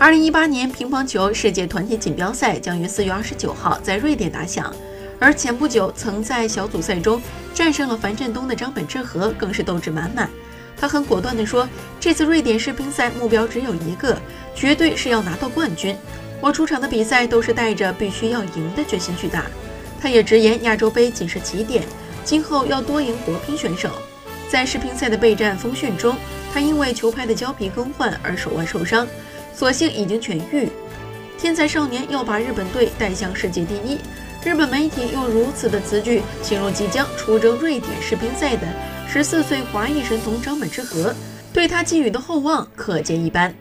二零一八年乒乓球世界团体锦标赛将于四月二十九号在瑞典打响，而前不久曾在小组赛中战胜了樊振东的张本智和更是斗志满满。他很果断地说：“这次瑞典世乒赛目标只有一个，绝对是要拿到冠军。我出场的比赛都是带着必须要赢的决心去打。”他也直言，亚洲杯仅是起点，今后要多赢国乒选手。在世乒赛的备战风训中，他因为球拍的胶皮更换而手腕受伤。所幸已经痊愈，天才少年要把日本队带向世界第一。日本媒体用如此的词句形容即将出征瑞典世乒赛的十四岁华裔神童张本智和，对他寄予的厚望可见一斑。